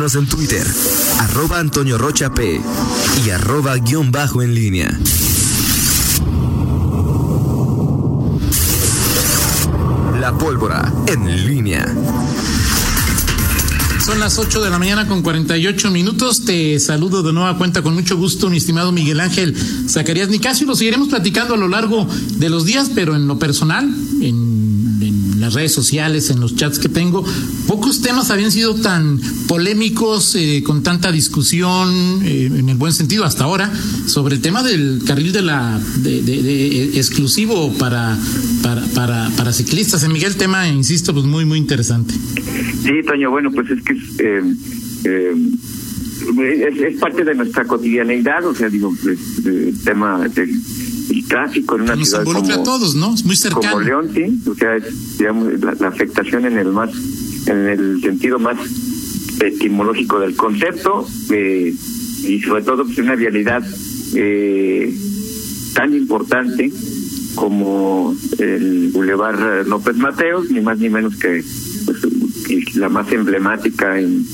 En Twitter, arroba Antonio Rocha P y arroba guion bajo en línea. La pólvora en línea. Son las 8 de la mañana con 48 minutos. Te saludo de nueva cuenta con mucho gusto, mi estimado Miguel Ángel Zacarías Nicasio. Lo seguiremos platicando a lo largo de los días, pero en lo personal, en las redes sociales, en los chats que tengo, pocos temas habían sido tan polémicos, eh, con tanta discusión, eh, en el buen sentido hasta ahora, sobre el tema del carril de la de, exclusivo para, para, para, ciclistas. En Miguel, tema, insisto, pues muy, muy interesante. Sí, Toño, bueno, pues es que eh, eh, es, es, parte de nuestra cotidianeidad, o sea, digo, el tema del el tráfico en una Nos ciudad involucra como, a todos, ¿no? Es muy cercano. como León, sí, o sea, es, digamos, la, la, afectación en el más, en el sentido más etimológico del concepto, eh, y sobre todo pues, una vialidad eh, tan importante como el Boulevard López Mateos, ni más ni menos que pues, la más emblemática en,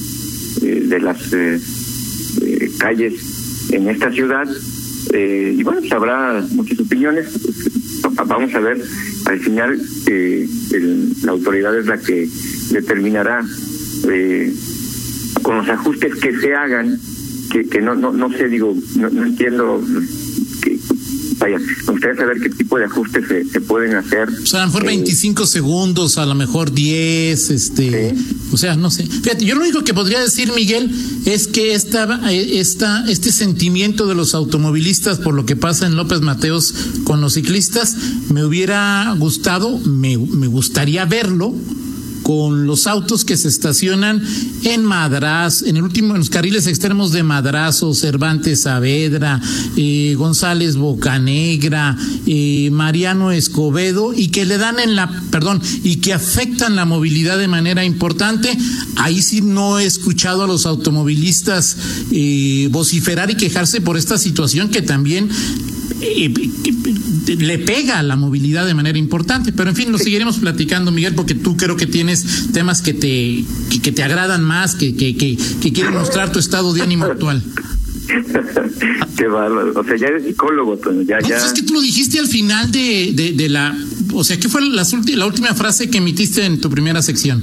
eh, de las eh, eh, calles en esta ciudad. Eh, y bueno, pues habrá muchas opiniones. Vamos a ver, al final eh, el, la autoridad es la que determinará eh, con los ajustes que se hagan, que, que no, no, no sé, digo, no, no entiendo vaya, me gustaría saber qué tipo de ajustes se, se pueden hacer. O sea, a lo mejor 25 eh, segundos, a lo mejor 10, este, ¿sí? o sea, no sé. Fíjate, yo lo único que podría decir, Miguel, es que esta, esta, este sentimiento de los automovilistas por lo que pasa en López Mateos con los ciclistas, me hubiera gustado, me, me gustaría verlo con los autos que se estacionan en Madraz, en el último, en los carriles extremos de Madrazo, Cervantes Saavedra, eh, González Bocanegra, eh, Mariano Escobedo, y que le dan en la, perdón, y que afectan la movilidad de manera importante. Ahí sí no he escuchado a los automovilistas eh, vociferar y quejarse por esta situación que también eh, le pega a la movilidad de manera importante. Pero en fin, lo seguiremos platicando, Miguel, porque tú creo que tienes temas que te, que, que te agradan más, que, que, que, que quieren mostrar tu estado de ánimo actual. Qué bárbaro. O sea, ya eres psicólogo, Toño. Ya, no, ya. Pues es que tú lo dijiste al final de, de, de la. O sea, ¿qué fue la, la, última frase que emitiste en tu primera sección?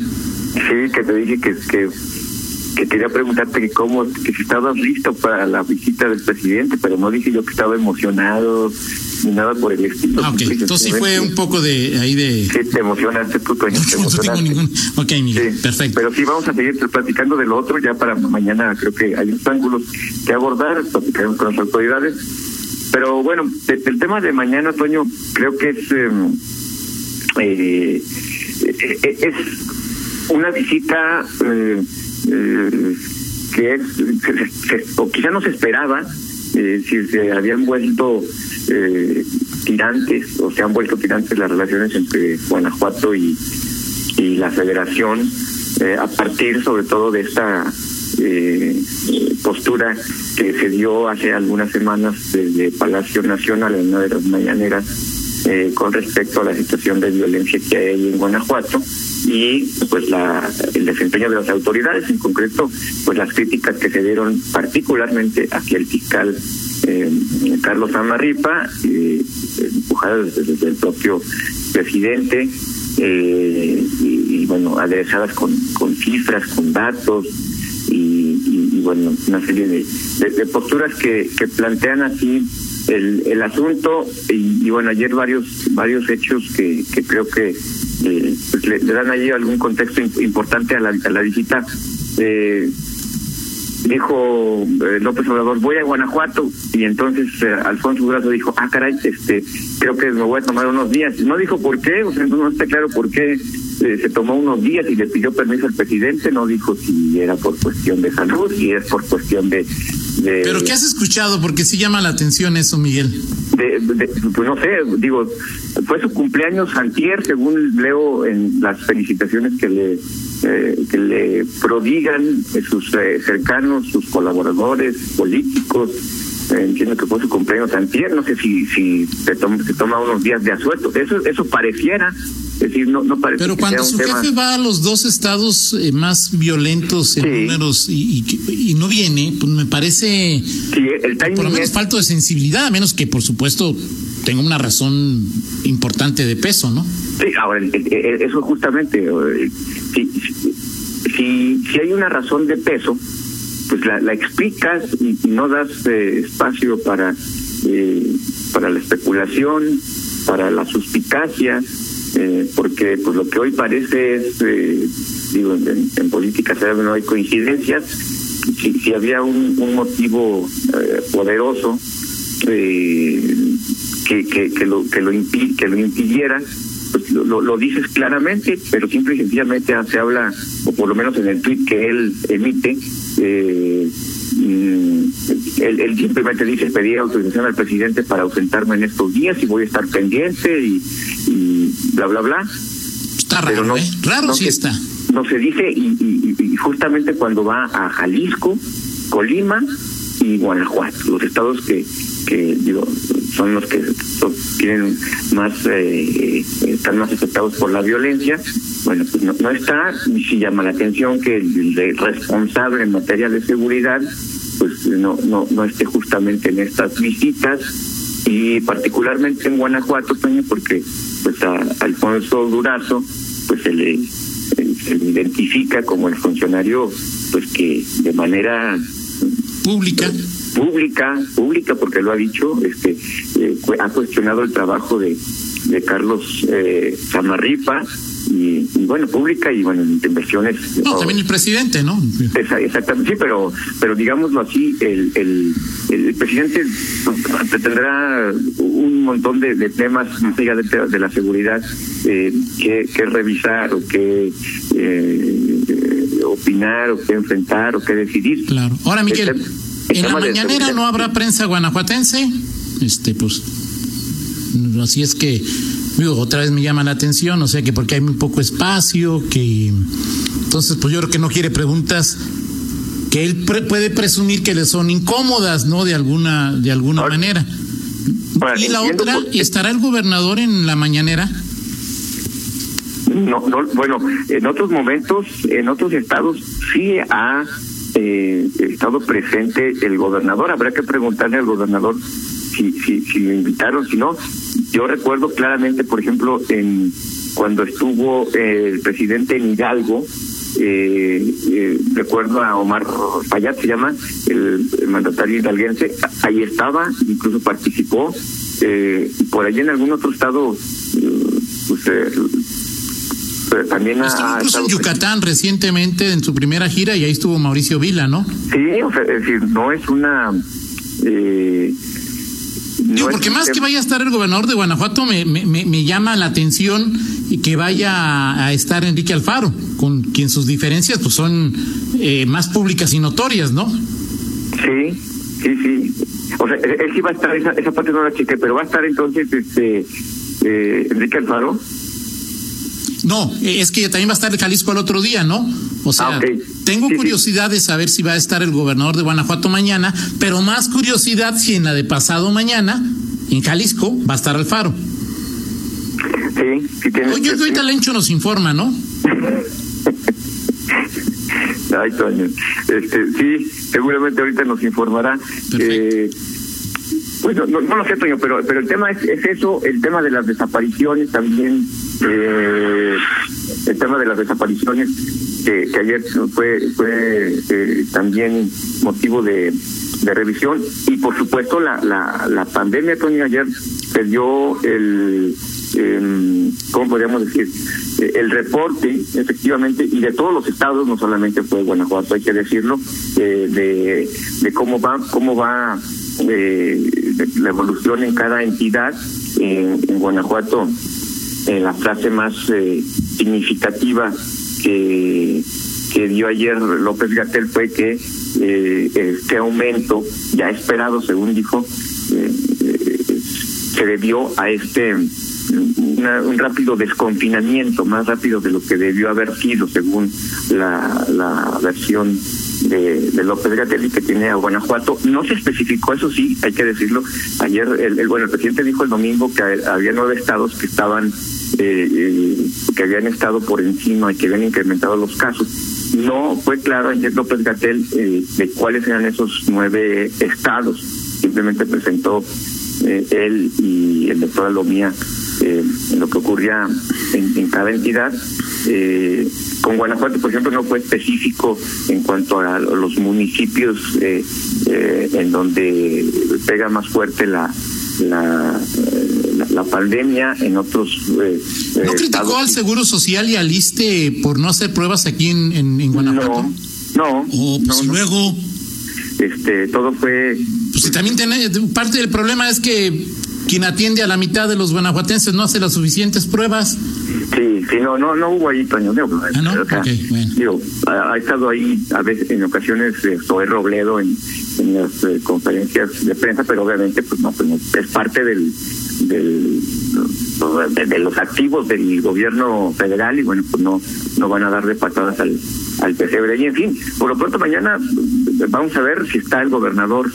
Sí, que te dije que, que que quería preguntarte que cómo, que si estabas listo para la visita del presidente, pero no dije yo que estaba emocionado ni nada por el estilo. Ah, ok, entonces sí fue un poco de ahí de... Sí, te emocionaste tú, Toño, te no tengo ningún... Ok, Miguel, sí, perfecto. Pero sí, vamos a seguir platicando de lo otro, ya para mañana creo que hay unos ángulos que abordar, platicaremos con las autoridades. Pero bueno, el tema de mañana, Toño, creo que es... Eh, eh, es una visita... Eh, eh, que se, o quizá no se esperaba eh, si se habían vuelto eh, tirantes o se han vuelto tirantes las relaciones entre Guanajuato y, y la Federación eh, a partir sobre todo de esta postura que se dio hace algunas semanas desde Palacio Nacional en una de las mañaneras con respecto a la situación de violencia que hay en Guanajuato y pues la, el desempeño de las autoridades, en concreto, pues las críticas que se dieron particularmente hacia el fiscal eh, Carlos Amarripa, eh, empujadas desde, el propio presidente, eh, y, bueno, aderezadas con, con cifras, con datos, y, y, y bueno, una serie de, de, de posturas que, que plantean así el, el asunto y, y, bueno ayer varios varios hechos que, que creo que eh, pues le, le, dan allí algún contexto importante a la, a la visita. Eh, dijo eh, López Obrador voy a Guanajuato y entonces eh, Alfonso Durazo dijo ah caray este creo que me voy a tomar unos días no dijo por qué o sea no, no está claro por qué eh, se tomó unos días y le pidió permiso al presidente. No dijo si era por cuestión de salud si es por cuestión de, de pero qué has escuchado porque sí llama la atención eso Miguel de, de, pues no sé digo fue su cumpleaños antier según leo en las felicitaciones que le eh, que le prodigan sus eh, cercanos, sus colaboradores políticos. Eh, entiendo que fue su cumpleaños antier, no sé si si se toma, se toma unos días de asueto. Eso eso pareciera, Es decir, no, no parece Pero cuando su jefe va a los dos estados eh, más violentos en números y, y, no viene, pues me parece sí, el por lo menos falto de sensibilidad, a menos que por supuesto tenga una razón importante de peso, ¿no? Sí, ahora, eso justamente, eh, si, si, hay una razón de peso, pues la, la explicas y, no das eh, espacio para, eh, para la especulación, para la suspicacia, eh, porque pues lo que hoy parece es, eh, digo, en, en política no hay coincidencias, si, si había un, un motivo eh, poderoso eh, que, que, que, lo, que, lo que lo impidiera, pues lo, lo, dices claramente, pero simple y sencillamente se habla, o por lo menos en el tweet que él emite, eh, mm, él, él, simplemente dice pedir autorización al presidente para ausentarme en estos días y voy a estar pendiente y, y bla bla bla. Está raro, pero no, ¿eh? Raro no sí se, está. No se dice y, y, y justamente cuando va a Jalisco, Colima y Guanajuato, los estados que que digo son los que tienen más eh, están más afectados por la violencia bueno pues no, no está y si llama la atención que el, el, responsable en materia de seguridad pues no no no esté justamente en estas visitas y particularmente en Guanajuato porque pues a Alfonso Durazo pues se le se le identifica como el funcionario pues que de manera pública pública, pública porque lo ha dicho, este, eh, ha cuestionado el trabajo de, de Carlos eh, Zamarripa y, y, bueno, pública y bueno, inversiones. No, también el presidente, ¿no? Exactamente, sí, pero, pero digámoslo así, el, el, el presidente tendrá un montón de, de temas más allá de, de la seguridad eh, que, que revisar o que eh, opinar o que enfrentar o que decidir. Claro. Ahora, Miguel. En la mañanera no habrá prensa guanajuatense, este, pues, así es que, digo, otra vez me llama la atención, o sea que porque hay muy poco espacio, que, entonces, pues yo creo que no quiere preguntas que él pre puede presumir que le son incómodas, ¿no? De alguna, de alguna Ahora, manera. Y la otra, por... ¿estará el gobernador en la mañanera? No, no, bueno, en otros momentos, en otros estados sí ha eh, estado presente el gobernador. Habrá que preguntarle al gobernador si, si, si lo invitaron, si no. Yo recuerdo claramente, por ejemplo, en cuando estuvo eh, el presidente en Hidalgo, eh, eh, recuerdo a Omar Fayad, se llama, el, mandatario hidalguense, ahí estaba, incluso participó, eh, por allí en algún otro estado, pues también estuvo ha, incluso en Yucatán recientemente en su primera gira y ahí estuvo Mauricio Vila, ¿no? Sí, o sea, es decir, no es una... Eh, no Digo, porque más que vaya a estar el gobernador de Guanajuato, me, me, me llama la atención y que vaya a estar Enrique Alfaro, con quien sus diferencias pues son eh, más públicas y notorias, ¿no? Sí, sí, sí. O sea, él sí va a estar, esa, esa parte no la chequé, pero va a estar entonces este eh, Enrique Alfaro. No, es que también va a estar el Jalisco el otro día, ¿no? O sea, ah, okay. tengo sí, curiosidad sí. de saber si va a estar el gobernador de Guanajuato mañana, pero más curiosidad si en la de pasado mañana, en Jalisco, va a estar Alfaro. Sí, sí tiene, Oye, que ahorita Lencho nos informa, ¿no? Ay, Toño. Este, sí, seguramente ahorita nos informará. Eh, bueno, no, no, lo sé, Toño, pero, pero el tema es, es eso, el tema de las desapariciones también eh, el tema de las desapariciones que, ayer fue fue eh, también motivo de, de, revisión. Y por supuesto la la, la pandemia Tony ayer perdió el eh, cómo podríamos decir el reporte efectivamente y de todos los estados no solamente fue Guanajuato hay que decirlo eh, de de cómo va cómo va eh, la evolución en cada entidad en, en Guanajuato eh, la frase más eh, significativa que, que dio ayer López Gatel fue que eh, este aumento ya esperado, según dijo, se debió a este una, un rápido desconfinamiento, más rápido de lo que debió haber sido, según la, la versión de, de López Gatell que tiene a Guanajuato. No se especificó, eso sí, hay que decirlo. Ayer, el, bueno, el presidente dijo el domingo que había nueve estados que estaban eh, que habían estado por encima y que habían incrementado los casos. No fue claro ayer López Gatel de cuáles eran esos nueve estados. Simplemente presentó él y el doctor Alomía lo que ocurría en, cada entidad. Eh, con Guanajuato, por ejemplo, no fue específico en cuanto a los municipios eh, eh, en donde pega más fuerte la la, la, pandemia en otros. Eh, ¿No criticó al Seguro Social y al ISTE por no hacer pruebas aquí en, en, Guanajuato? No, no. Oh, pues luego. Este, todo fue. Pues también tiene, parte del problema es que quien atiende a la mitad de los guanajuatenses no hace las suficientes pruebas. Sí, sí, no, no, no hubo ahí paño ah, ¿no? digo, ha, estado ahí a veces, en ocasiones, eh, Robledo en, en las eh, conferencias de prensa, pero obviamente, pues no, pues es parte del, del de, los activos del gobierno federal y bueno, pues no, no van a dar de patadas al, al pesebre. Y en fin, por lo pronto mañana vamos a ver si está el gobernador,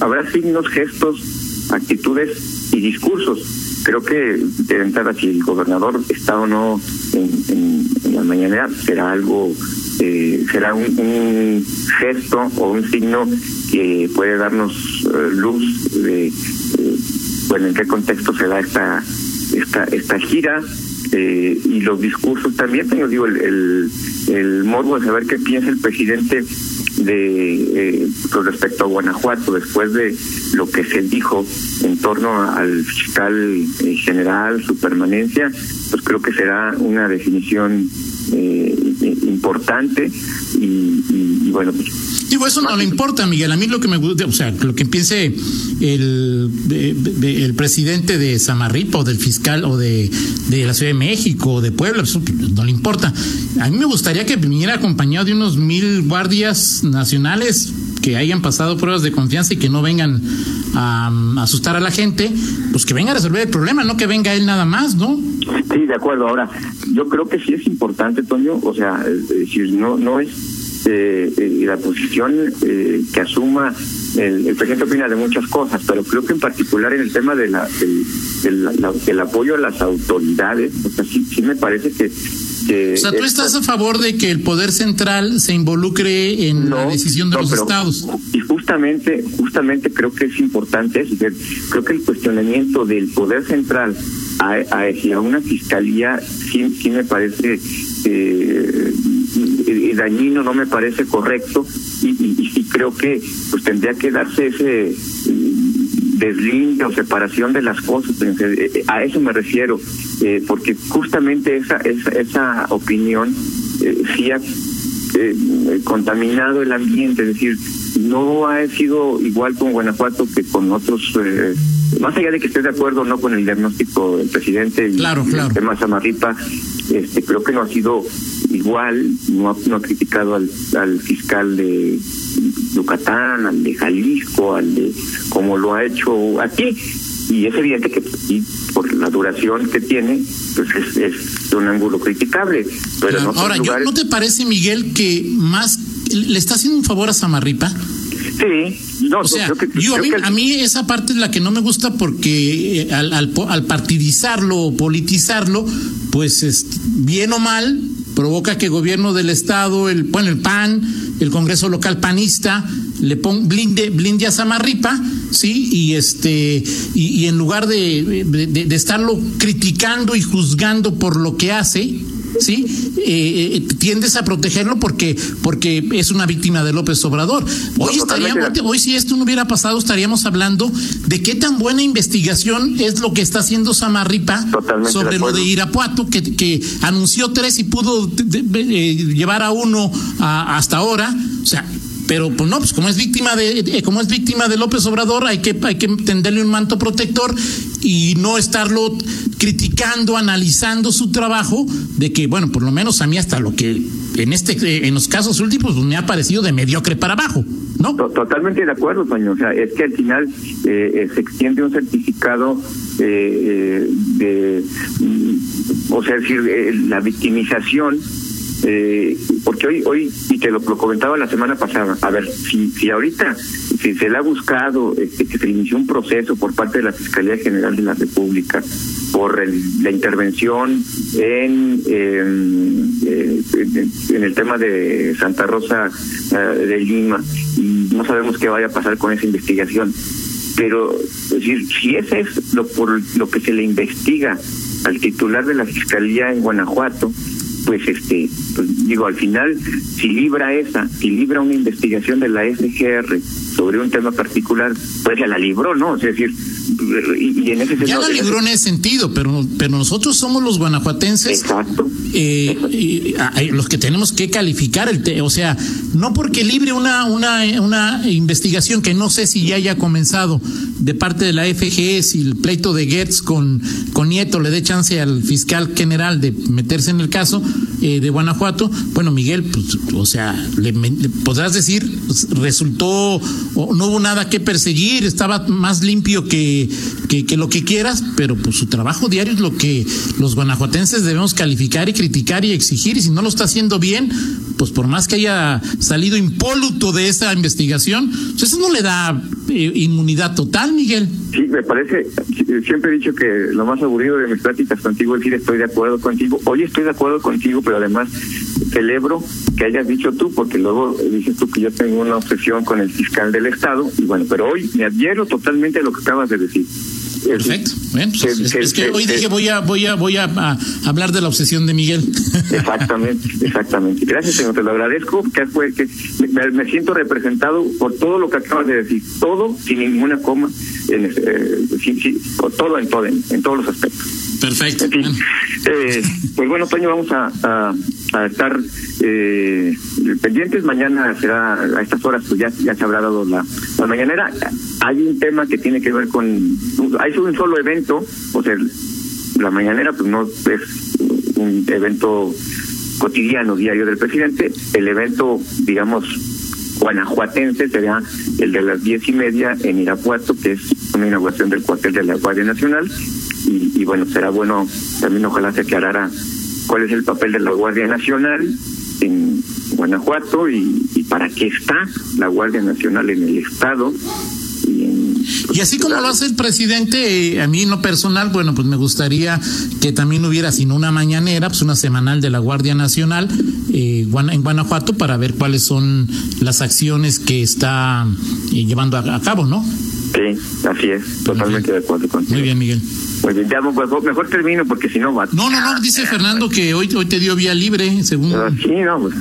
habrá signos, gestos, actitudes y discursos creo que de entrada si el gobernador está o no en, en, la mañanera será algo eh, será un, gesto o un signo que puede darnos eh, luz de bueno en qué contexto se da esta esta esta gira y los discursos también tengo digo el, el, el morbo de saber qué piensa el presidente de eh, con respecto a Guanajuato después de lo que se dijo en torno al fiscal eh, general su permanencia pues creo que será una definición eh, importante y, y, bueno pues, Digo, eso no le importa, Miguel. A mí lo que me gusta, o sea, lo que piense el, el presidente de Samarripa o del fiscal o de, de la Ciudad de México o de Puebla, eso no le importa. A mí me gustaría que viniera acompañado de unos mil guardias nacionales que hayan pasado pruebas de confianza y que no vengan a, asustar a la gente, pues que venga a resolver el problema, no que venga él nada más, ¿no? Sí, de acuerdo. Ahora, yo creo que sí es importante, Toño, o sea, decir, no, no es eh, eh, la posición eh, que asuma el, el, presidente opina de muchas cosas, pero creo que en particular en el tema de la, del, apoyo a las autoridades, o sea, sí, sí me parece que o sea, tú estás a favor de que el poder central se involucre en la decisión de los estados. Y justamente, justamente creo que es importante, creo que el cuestionamiento del poder central a, a, una fiscalía sí, sí me parece eh, dañino, no me parece correcto y, y, creo que pues tendría que darse ese mm, deslinde o separación de las cosas. Eh, a eso me refiero, eh, porque justamente esa, esa, esa opinión eh, sí ha eh, contaminado el ambiente, es decir, no ha sido igual con Guanajuato que con otros, eh, más allá de que esté de acuerdo o no con el diagnóstico del presidente y claro, claro. el tema Samarripa, este, creo que no ha sido igual, no ha, no ha criticado al, al fiscal de Yucatán, al de Jalisco, al de como lo ha hecho aquí, y es evidente que por la duración que tiene, pues es, es un ángulo criticable. Pero Ahora, ¿no te parece, Miguel, que más le está haciendo un favor a Samarripa? Sí, no, o sea, yo, a, mí, esa parte es la que no me gusta porque eh, al, al, al partidizarlo o politizarlo, pues es, bien o mal, provoca que el gobierno del estado, el bueno, el PAN, el Congreso local panista le pon, blinde blinde a Samarripa, sí, y este y, en lugar de, de, de, estarlo criticando y juzgando por lo que hace, ¿sí? Eh, eh, tiendes a protegerlo porque, porque es una víctima de López Obrador. Hoy, estaríamos, hoy si esto no hubiera pasado, estaríamos hablando de qué tan buena investigación es lo que está haciendo Samarripa sobre lo de Irapuato, que, que anunció tres y pudo eh, llevar a uno hasta ahora. O sea, pero pues no, pues como es víctima de como es víctima de López Obrador, hay que hay que tenderle un manto protector y no estarlo criticando, analizando su trabajo de que bueno, por lo menos a mí hasta lo que en este en los casos últimos pues, me ha parecido de mediocre para abajo, ¿no? Totalmente de acuerdo, Toño, o sea, es que al final eh, eh se extiende un certificado eh, eh de o sea, decir, la victimización eh, porque hoy, hoy y te lo, comentaba la semana pasada, a ver, si, si ahorita si se le ha buscado este, que se inició un proceso por parte de la Fiscalía General de la República por la intervención en, en, eh, en, el tema de Santa Rosa eh, de Lima y no sabemos qué vaya a pasar con esa investigación. Pero es decir, si ese es lo por lo que se le investiga al titular de la Fiscalía en Guanajuato, pues este, pues digo, al final, si libra esa, si libra una investigación de la SGR sobre un tema particular, pues ya la libró, ¿no? Es decir, y, en ese sentido, ya la libró en ese sentido, pero, pero nosotros somos los guanajuatenses. Exacto. Eh, los que tenemos que calificar el o sea, no porque libre una, una, una investigación que no sé si ya haya comenzado de parte de la FGE, si el pleito de Gertz con, con Nieto le dé chance al fiscal general de meterse en el caso eh, de Guanajuato, bueno, Miguel, pues, o sea, le, podrás decir, resultó, no hubo nada que perseguir, estaba más limpio que, que, que lo que quieras, pero pues su trabajo diario es lo que los guanajuatenses debemos calificar y criticar y exigir, y si no lo está haciendo bien, pues por más que haya salido impoluto de esa investigación, pues eso no le da inmunidad total, Miguel. Sí, me parece, siempre he dicho que lo más aburrido de mis pláticas contigo es decir estoy de acuerdo contigo. Hoy estoy de acuerdo contigo, pero además celebro que hayas dicho tú, porque luego dices tú que yo tengo una obsesión con el fiscal del Estado, y bueno, pero hoy me adhiero totalmente a lo que acabas de decir. Perfecto. Bueno, pues, es, que hoy dije voy a voy a voy a, hablar de la obsesión de Miguel. Exactamente, exactamente. Gracias, señor, te lo agradezco. Que, que me, siento representado por todo lo que acabas de decir, todo sin ninguna coma, en, eh, todo en todo en, todos los aspectos. Perfecto. Eh, pues bueno, Toño, vamos a, a, estar eh, pendientes. Mañana será a estas horas, pues ya, ya se habrá dado la, la mañanera hay un tema que tiene que ver con hay un solo evento o sea la mañanera pues no es un evento cotidiano diario del presidente el evento digamos guanajuatense será el de las diez y media en Irapuato que es una inauguración del cuartel de la Guardia Nacional y, bueno será bueno también ojalá se aclarara cuál es el papel de la Guardia Nacional en Guanajuato y, para qué está la Guardia Nacional en el Estado y así como lo hace el presidente, eh, a mí en lo personal, bueno, pues me gustaría que también hubiera, sino una mañanera, pues una semanal de la Guardia Nacional eh, en Guanajuato para ver cuáles son las acciones que está eh, llevando a, cabo, ¿no? Sí, así es, totalmente de acuerdo contigo. Muy bien, Miguel. Pues ya mejor, termino porque si no va. No, no, no, dice Fernando que hoy hoy te dio vía libre, según. Ah, sí, no, pues,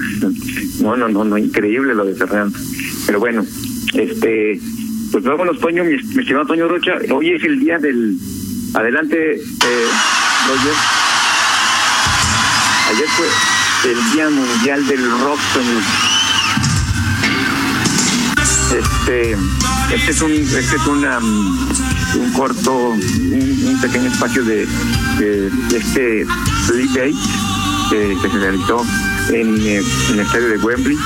no, no, no, no, increíble lo de Fernando. Pero bueno, este, pues vámonos, Toño, mi, mi estimado Toño Rocha. Hoy es el día del. Adelante, eh, Roger. Ayer fue el Día Mundial del Rock, Este, este es un, este es una, un corto, un, pequeño espacio de, este Sleep Day que, se realizó en, eh, en el estadio de Wembley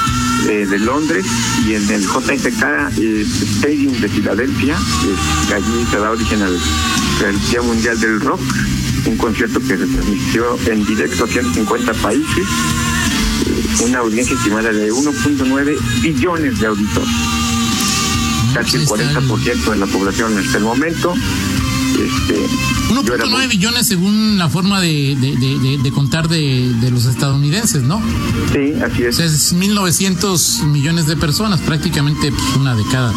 eh, de Londres y en el JFK eh, Stadium de Filadelfia, que allí se da origen al, Día Mundial del Rock, un concierto que se transmitió en directo a 150 países, una audiencia estimada de 1.9 billones de auditores, casi el 40% de la población en este momento. Este, 1.9 billones según la forma de, de, de, contar de, los estadounidenses, ¿no? Sí, así es. O sea, es 1.900 millones de personas, prácticamente pues, una de cada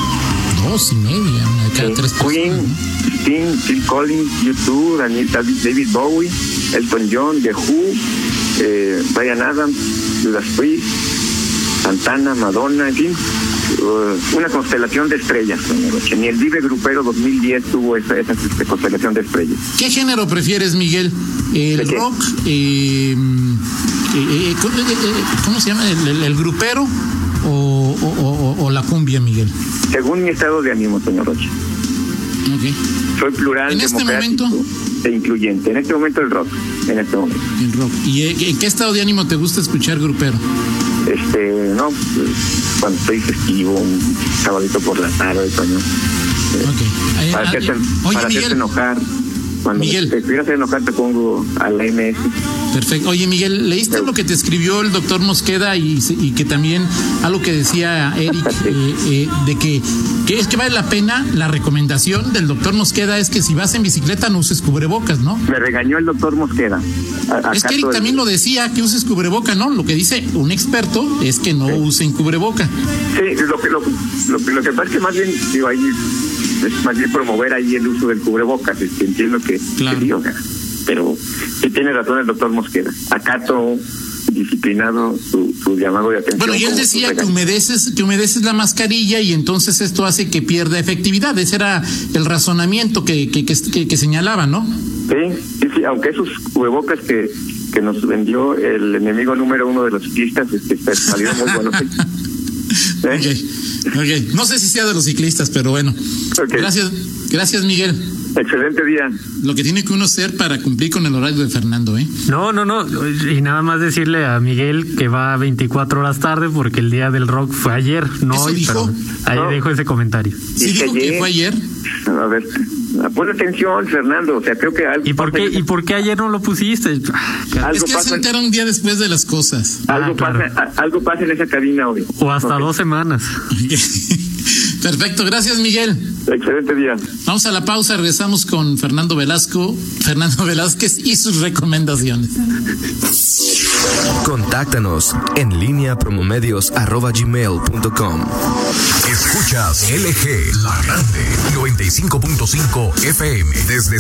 dos y media, una de cada tres Queen, Sting, Phil Collins, YouTube, David Bowie, Elton John, The Who, eh, Brian Adams, Judas Priest, Santana, Madonna, en fin uh, una constelación de estrellas, Ni el Vive Grupero 2010 tuvo esa, esa, constelación de estrellas. ¿Qué género prefieres, Miguel? ¿El rock? Eh, eh, ¿Cómo se llama? ¿El, grupero o, o, la cumbia, Miguel? Según mi estado de ánimo, señor Rocha. Okay. Soy plural, ¿En este momento? e incluyente. En este momento el rock. En este momento. El rock. ¿Y en qué estado de ánimo te gusta escuchar grupero? Este, no, cuando estoy festivo, un sabadito por la tarde, coño. Okay. para hacerte, para hacerte enojar. Cuando Miguel. te quieras enojar te pongo a la MS. Perfecto. Oye, Miguel, ¿leíste lo que te escribió el doctor Mosqueda y, que también algo que decía Eric eh, eh, de que, que es que vale la pena la recomendación del doctor Mosqueda es que si vas en bicicleta no uses cubrebocas, ¿no? Me regañó el doctor Mosqueda. A- Es que Eric el- también lo decía, que uses cubreboca, ¿no? Lo que dice un experto es que no usen cubreboca. Sí, lo que, lo, lo que pasa es que más bien, digo, ahí es más bien promover ahí el uso del cubrebocas, este, entiendo que, Claro. que pero sí tiene razón el doctor Mosqueda. Acato disciplinado su, su llamado de atención. Bueno, y él decía que humedeces, que humedeces la mascarilla y entonces esto hace que pierda efectividad. Ese era el razonamiento que, que, que, que- que señalaba, ¿no? Sí, sí, sí, aunque esos cubrebocas que, que nos vendió el enemigo número uno de los ciclistas este, salieron muy buenos. ¿Eh? Ok. No sé si sea de los ciclistas, pero bueno. Gracias, gracias Miguel. Excelente día. Lo que tiene que uno hacer para cumplir con el horario de Fernando, ¿eh? No, no, no. Y nada más decirle a Miguel que va 24 horas tarde porque el día del rock fue ayer, no ¿Eso hoy, dijo? pero ahí No. dejo ese comentario. Sí dijo que fue ayer. A ver, pon atención, Fernando. O sea, creo que algo ¿Y por qué, y por qué ayer no lo pusiste? Algo es que pasa- se entera un día después de las cosas. Algo, Ah, claro. pasa, a- algo pasa en esa cabina hoy. O hasta Ok. dos semanas. Perfecto, gracias Miguel. Excelente día. Vamos a la pausa, regresamos con Fernando Velasco, Fernando Velázquez y sus recomendaciones. Contáctanos en línea promomedios.com. Escuchas LG, la grande, 95.5 FM desde